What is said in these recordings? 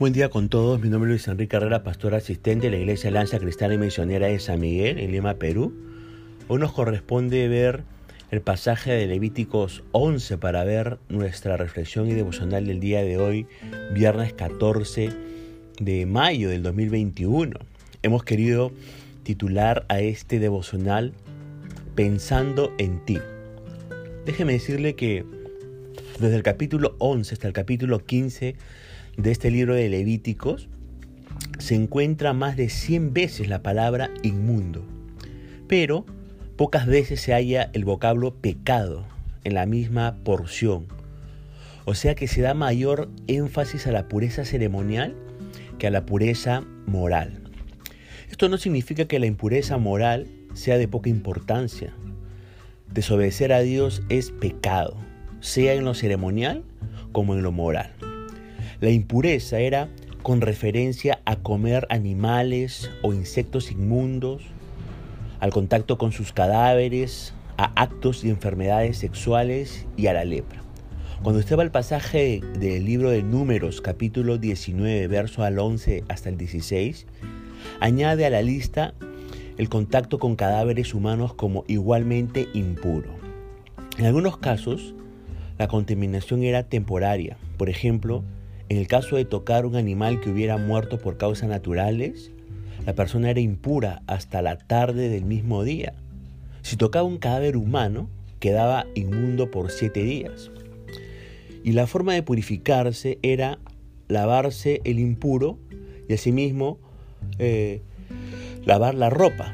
Buen día con todos, mi nombre es Luis Enrique Herrera, pastor asistente de la Iglesia Lanza Cristiana y Misionera de San Miguel, en Lima, Perú. Hoy nos corresponde ver el pasaje de Levíticos 11 para ver nuestra reflexión y devocional del día de hoy, viernes 14 de mayo del 2021. Hemos querido titular a este devocional Pensando en ti. Déjeme decirle que desde el capítulo 11 hasta el capítulo 15 de este libro de Levíticos se encuentra más de 100 veces la palabra inmundo, pero pocas veces se halla el vocablo pecado en la misma porción. O sea que se da mayor énfasis a la pureza ceremonial que a la pureza moral. Esto no significa que la impureza moral sea de poca importancia. Desobedecer a Dios es pecado, sea en lo ceremonial como en lo moral. La impureza era con referencia a comer animales o insectos inmundos, al contacto con sus cadáveres, a actos y enfermedades sexuales y a la lepra. Cuando usted va al pasaje del libro de Números, capítulo 19, verso al 11 hasta el 16, añade a la lista el contacto con cadáveres humanos como igualmente impuro. En algunos casos, la contaminación era temporaria. Por ejemplo, en el caso de tocar un animal que hubiera muerto por causas naturales, la persona era impura hasta la tarde del mismo día. Si tocaba un cadáver humano, quedaba inmundo por siete días. Y la forma de purificarse era lavarse el impuro y asimismo eh, lavar la ropa.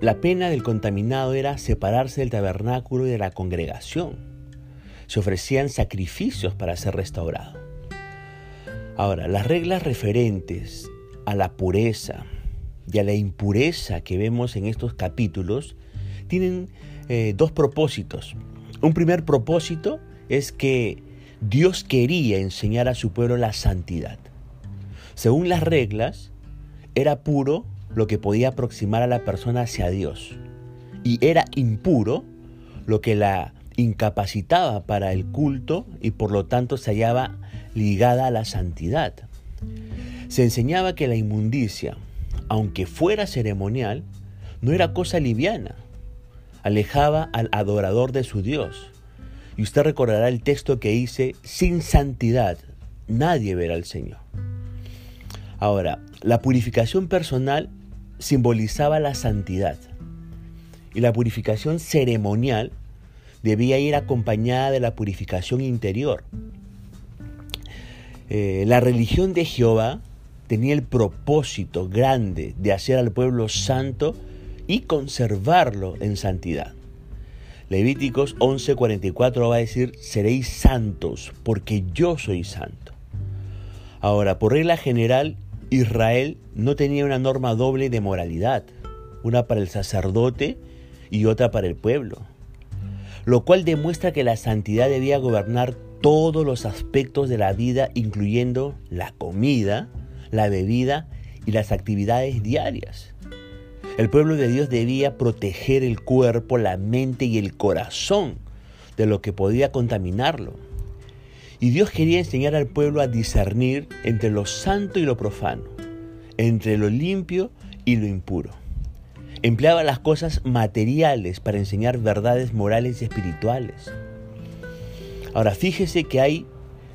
La pena del contaminado era separarse del tabernáculo y de la congregación. Se ofrecían sacrificios para ser restaurado. Ahora, las reglas referentes a la pureza y a la impureza que vemos en estos capítulos tienen eh, dos propósitos. Un primer propósito es que Dios quería enseñar a su pueblo la santidad. Según las reglas, era puro lo que podía aproximar a la persona hacia Dios y era impuro lo que la incapacitaba para el culto y por lo tanto se hallaba ligada a la santidad. Se enseñaba que la inmundicia, aunque fuera ceremonial, no era cosa liviana. Alejaba al adorador de su Dios. Y usted recordará el texto que dice, sin santidad nadie verá al Señor. Ahora, la purificación personal simbolizaba la santidad. Y la purificación ceremonial debía ir acompañada de la purificación interior. Eh, la religión de Jehová tenía el propósito grande de hacer al pueblo santo y conservarlo en santidad. Levíticos 11:44 va a decir, seréis santos porque yo soy santo. Ahora, por regla general, Israel no tenía una norma doble de moralidad, una para el sacerdote y otra para el pueblo, lo cual demuestra que la santidad debía gobernar todos los aspectos de la vida, incluyendo la comida, la bebida y las actividades diarias. El pueblo de Dios debía proteger el cuerpo, la mente y el corazón de lo que podía contaminarlo. Y Dios quería enseñar al pueblo a discernir entre lo santo y lo profano, entre lo limpio y lo impuro. Empleaba las cosas materiales para enseñar verdades morales y espirituales. Ahora, fíjese que hay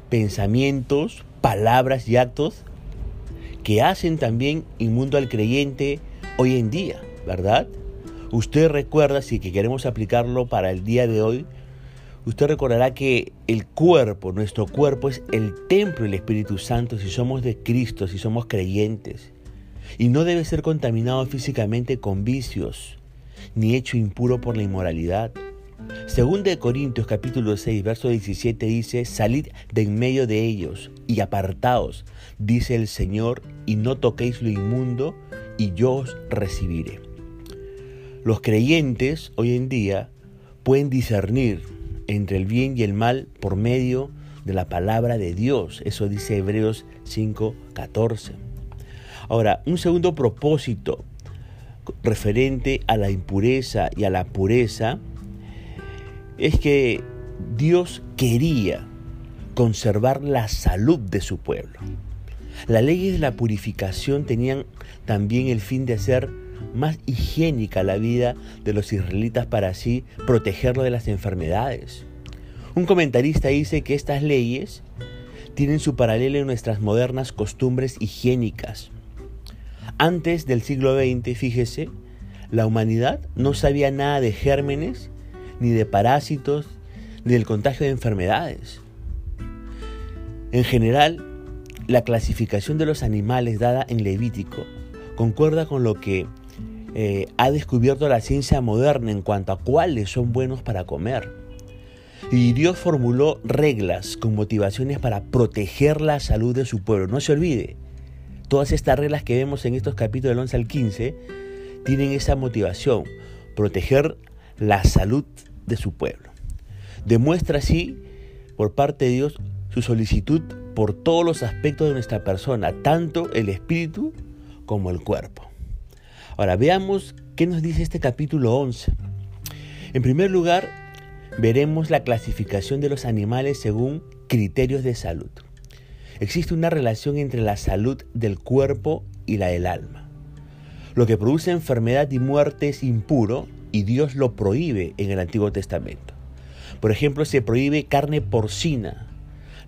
pensamientos, palabras y actos que hacen también inmundo al creyente hoy en día, ¿verdad? Usted recuerda, si que queremos aplicarlo para el día de hoy, usted recordará que el cuerpo, nuestro cuerpo es el templo del Espíritu Santo si somos de Cristo, si somos creyentes. Y no debe ser contaminado físicamente con vicios, ni hecho impuro por la inmoralidad. Según de Corintios capítulo 6, verso 17 dice, salid de en medio de ellos y apartaos, dice el Señor, y no toquéis lo inmundo, y yo os recibiré. Los creyentes hoy en día pueden discernir entre el bien y el mal por medio de la palabra de Dios. Eso dice Hebreos 5:14. Ahora, un segundo propósito referente a la impureza y a la pureza es que Dios quería conservar la salud de su pueblo. Las leyes de la purificación tenían también el fin de hacer más higiénica la vida de los israelitas para así protegerlo de las enfermedades. Un comentarista dice que estas leyes tienen su paralelo en nuestras modernas costumbres higiénicas. Antes del siglo XX, fíjese, la humanidad no sabía nada de gérmenes, ni de parásitos, ni del contagio de enfermedades. En general, la clasificación de los animales dada en Levítico concuerda con lo que eh, ha descubierto la ciencia moderna en cuanto a cuáles son buenos para comer. Y Dios formuló reglas con motivaciones para proteger la salud de su pueblo. No se olvide, todas estas reglas que vemos en estos capítulos del 11 al 15 tienen esa motivación, proteger la salud de su pueblo. Demuestra así, por parte de Dios, su solicitud por todos los aspectos de nuestra persona, tanto el espíritu como el cuerpo. Ahora veamos qué nos dice este capítulo 11. En primer lugar, veremos la clasificación de los animales según criterios de salud. Existe una relación entre la salud del cuerpo y la del alma. Lo que produce enfermedad y muerte es impuro y Dios lo prohíbe en el Antiguo Testamento. Por ejemplo, se prohíbe carne porcina,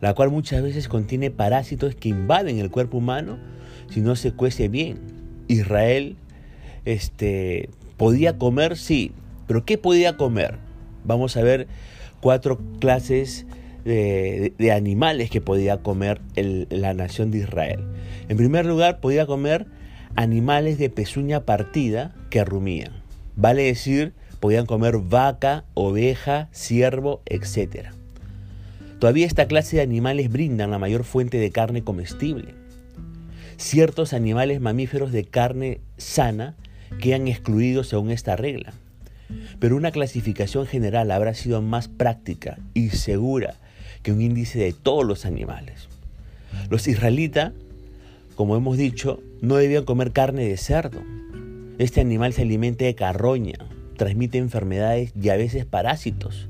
la cual muchas veces contiene parásitos que invaden el cuerpo humano si no se cuece bien. Israel este, podía comer, sí, pero ¿qué podía comer? vamos a ver cuatro clases de, animales que podía comer la nación de Israel. En primer lugar, podía comer animales de pezuña partida que rumían. Vale decir, podían comer vaca, oveja, ciervo, etc. Todavía esta clase de animales brindan la mayor fuente de carne comestible. Ciertos animales mamíferos de carne sana quedan excluidos según esta regla. Pero una clasificación general habrá sido más práctica y segura que un índice de todos los animales. Los israelitas, como hemos dicho, no debían comer carne de cerdo. Este animal se alimenta de carroña, transmite enfermedades y a veces parásitos.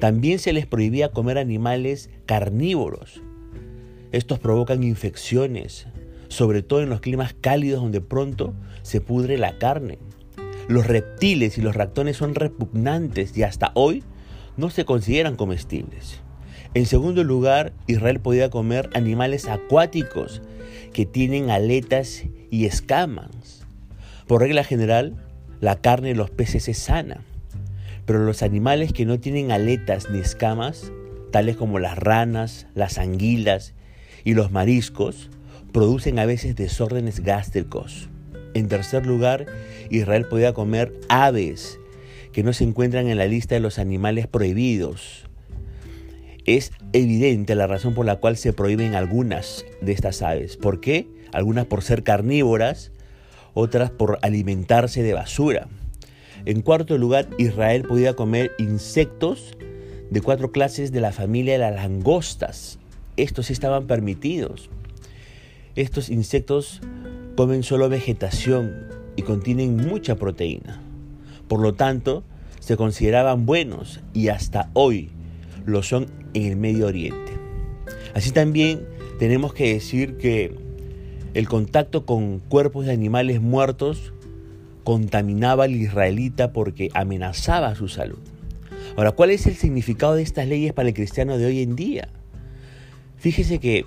También se les prohibía comer animales carnívoros. Estos provocan infecciones, sobre todo en los climas cálidos donde pronto se pudre la carne. Los reptiles y los ratones son repugnantes y hasta hoy no se consideran comestibles. En segundo lugar, Israel podía comer animales acuáticos que tienen aletas y escamas. Por regla general, la carne de los peces es sana, pero los animales que no tienen aletas ni escamas, tales como las ranas, las anguilas y los mariscos, producen a veces desórdenes gástricos. En tercer lugar, Israel podía comer aves que no se encuentran en la lista de los animales prohibidos. Es evidente la razón por la cual se prohíben algunas de estas aves. ¿Por qué? Algunas por ser carnívoras, otras por alimentarse de basura. En cuarto lugar, Israel podía comer insectos de cuatro clases de la familia de las langostas. Estos estaban permitidos. Estos insectos comen solo vegetación y contienen mucha proteína. Por lo tanto, se consideraban buenos y hasta hoy lo son en el Medio Oriente. Así también tenemos que decir que el contacto con cuerpos de animales muertos contaminaba al israelita porque amenazaba su salud. Ahora, ¿cuál es el significado de estas leyes para el cristiano de hoy en día? Fíjese que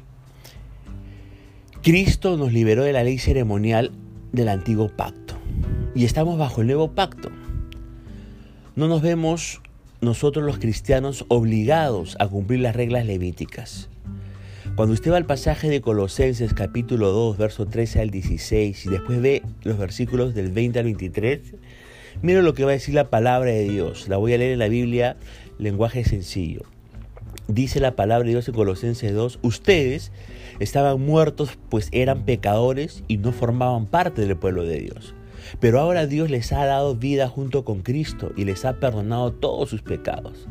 Cristo nos liberó de la ley ceremonial del antiguo pacto y estamos bajo el nuevo pacto. No nos vemos nosotros los cristianos obligados a cumplir las reglas levíticas. Cuando usted va al pasaje de Colosenses capítulo 2, verso 13 al 16 y después ve los versículos del 20 al 23, mire lo que va a decir la palabra de Dios. La voy a leer en la Biblia, lenguaje sencillo. Dice la palabra de Dios en Colosenses 2, ustedes estaban muertos pues eran pecadores y no formaban parte del pueblo de Dios. Pero ahora Dios les ha dado vida junto con Cristo y les ha perdonado todos sus pecados.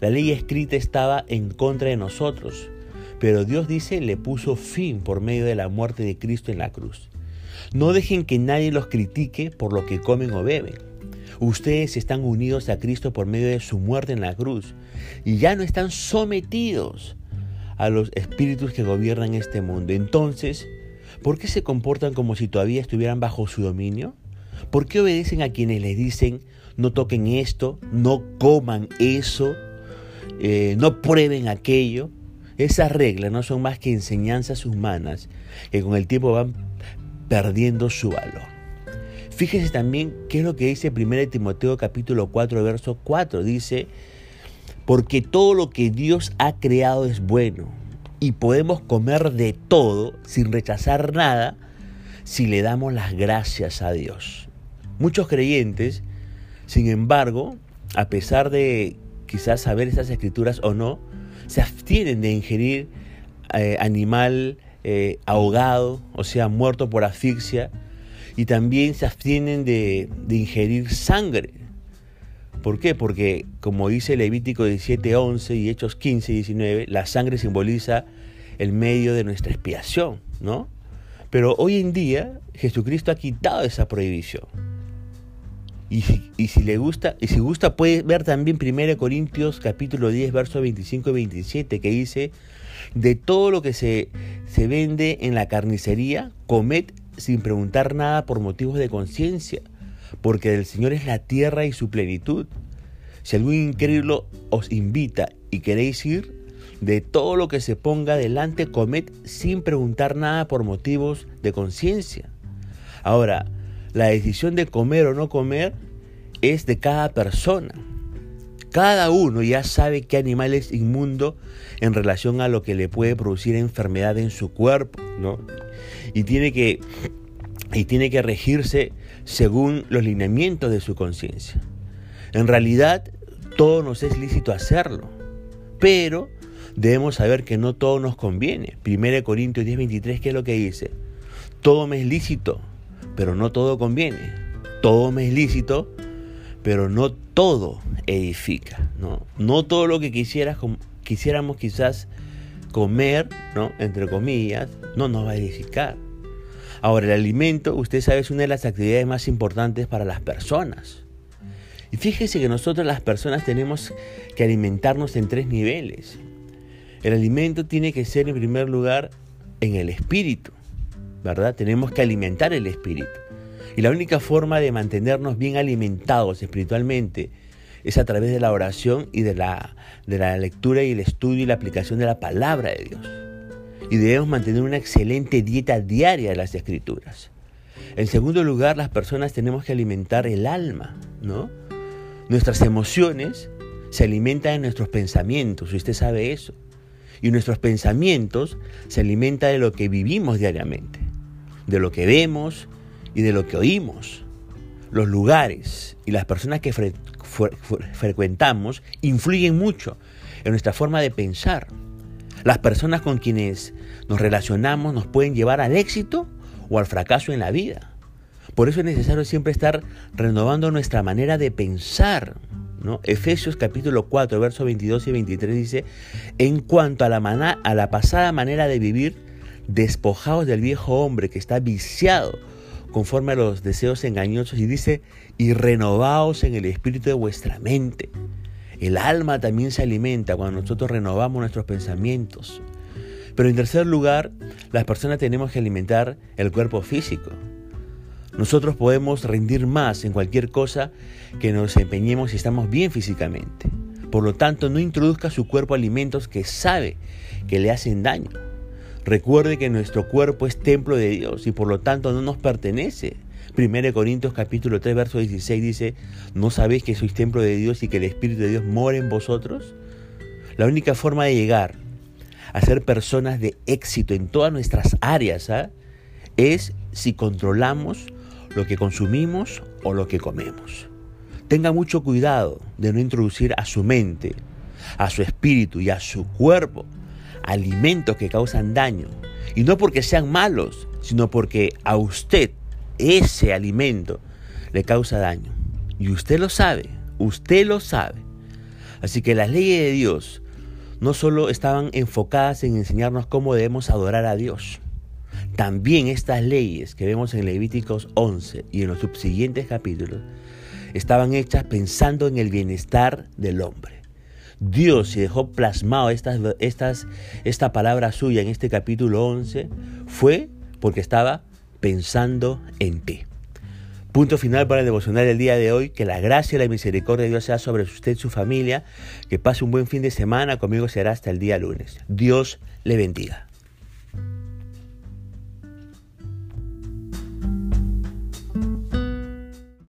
La ley escrita estaba en contra de nosotros, pero Dios dice le puso fin por medio de la muerte de Cristo en la cruz. No dejen que nadie los critique por lo que comen o beben Ustedes están unidos a Cristo por medio de su muerte en la cruz y ya no están sometidos a los espíritus que gobiernan este mundo. Entonces, ¿por qué se comportan como si todavía estuvieran bajo su dominio? ¿Por qué obedecen a quienes les dicen no toquen esto, no coman eso, eh, no prueben aquello? Esas reglas no son más que enseñanzas humanas que con el tiempo van perdiendo su valor. Fíjese también qué es lo que dice 1 Timoteo capítulo 4, verso 4. Dice, porque todo lo que Dios ha creado es bueno y podemos comer de todo sin rechazar nada si le damos las gracias a Dios. Muchos creyentes, sin embargo, a pesar de quizás saber esas escrituras o no, se abstienen de ingerir eh, animal eh, ahogado, o sea, muerto por asfixia, y también se abstienen de, de ingerir sangre. ¿Por qué? Porque como dice Levítico 17:11 y Hechos 15:19, la sangre simboliza el medio de nuestra expiación, ¿no? Pero hoy en día Jesucristo ha quitado esa prohibición. Y si, le gusta, y si gusta puede ver también 1 Corintios capítulo 10, versos 25 y 27, que dice, de todo lo que se, se vende en la carnicería, comed sin preguntar nada por motivos de conciencia, porque del Señor es la tierra y su plenitud. Si algún incrédulo os invita y queréis ir, de todo lo que se ponga delante, comed sin preguntar nada por motivos de conciencia. Ahora, la decisión de comer o no comer es de cada persona. Cada uno ya sabe qué animal es inmundo en relación a lo que le puede producir enfermedad en su cuerpo, ¿no? Y tiene que, y tiene que regirse según los lineamientos de su conciencia. En realidad, todo nos es lícito hacerlo, pero debemos saber que no todo nos conviene. 1 Corintios 10:23, ¿qué es lo que dice? Todo me es lícito, pero no todo conviene. Todo me es lícito, pero no todo edifica. No, no todo lo que quisieras, quisiéramos quizás comer, ¿no? entre comillas, no nos va a edificar. Ahora, el alimento, usted sabe, es una de las actividades más importantes para las personas. Y fíjese que nosotros las personas tenemos que alimentarnos en tres niveles. El alimento tiene que ser en primer lugar en el espíritu. Tenemos que alimentar el espíritu. Y la única forma de mantenernos bien alimentados espiritualmente es a través de la oración y de la, de la lectura y el estudio y la aplicación de la palabra de Dios. Y debemos mantener una excelente dieta diaria de las escrituras. En segundo lugar, las personas tenemos que alimentar el alma, ¿no? Nuestras emociones se alimentan de nuestros pensamientos, y usted sabe eso. Y nuestros pensamientos se alimentan de lo que vivimos diariamente de lo que vemos y de lo que oímos. Los lugares y las personas que frecuentamos influyen mucho en nuestra forma de pensar. Las personas con quienes nos relacionamos nos pueden llevar al éxito o al fracaso en la vida. Por eso es necesario siempre estar renovando nuestra manera de pensar. ¿no? Efesios capítulo 4, versos 22 y 23 dice, en cuanto a la, a la pasada manera de vivir, despojados del viejo hombre que está viciado conforme a los deseos engañosos y dice, y renovaos en el espíritu de vuestra mente. El alma también se alimenta cuando nosotros renovamos nuestros pensamientos. Pero en tercer lugar, las personas tenemos que alimentar el cuerpo físico. Nosotros podemos rendir más en cualquier cosa que nos empeñemos si estamos bien físicamente. Por lo tanto, no introduzca a su cuerpo alimentos que sabe que le hacen daño. Recuerde que nuestro cuerpo es templo de Dios y por lo tanto no nos pertenece. 1 Corintios capítulo 3 verso 16 dice, ¿no sabéis que sois templo de Dios y que el Espíritu de Dios mora en vosotros? La única forma de llegar a ser personas de éxito en todas nuestras áreas ¿ah? es si controlamos lo que consumimos o lo que comemos. Tenga mucho cuidado de no introducir a su mente, a su espíritu y a su cuerpo alimentos que causan daño. Y no porque sean malos, sino porque a usted ese alimento le causa daño. Y usted lo sabe, usted lo sabe. Así que las leyes de Dios no solo estaban enfocadas en enseñarnos cómo debemos adorar a Dios, también estas leyes que vemos en Levíticos 11 y en los subsiguientes capítulos estaban hechas pensando en el bienestar del hombre. Dios si dejó plasmado estas, estas, esta palabra suya en este capítulo 11 fue porque estaba pensando en ti. Punto final para el devocional del día de hoy. Que la gracia y la misericordia de Dios sea sobre usted y su familia. Que pase un buen fin de semana. Conmigo será hasta el día lunes. Dios le bendiga.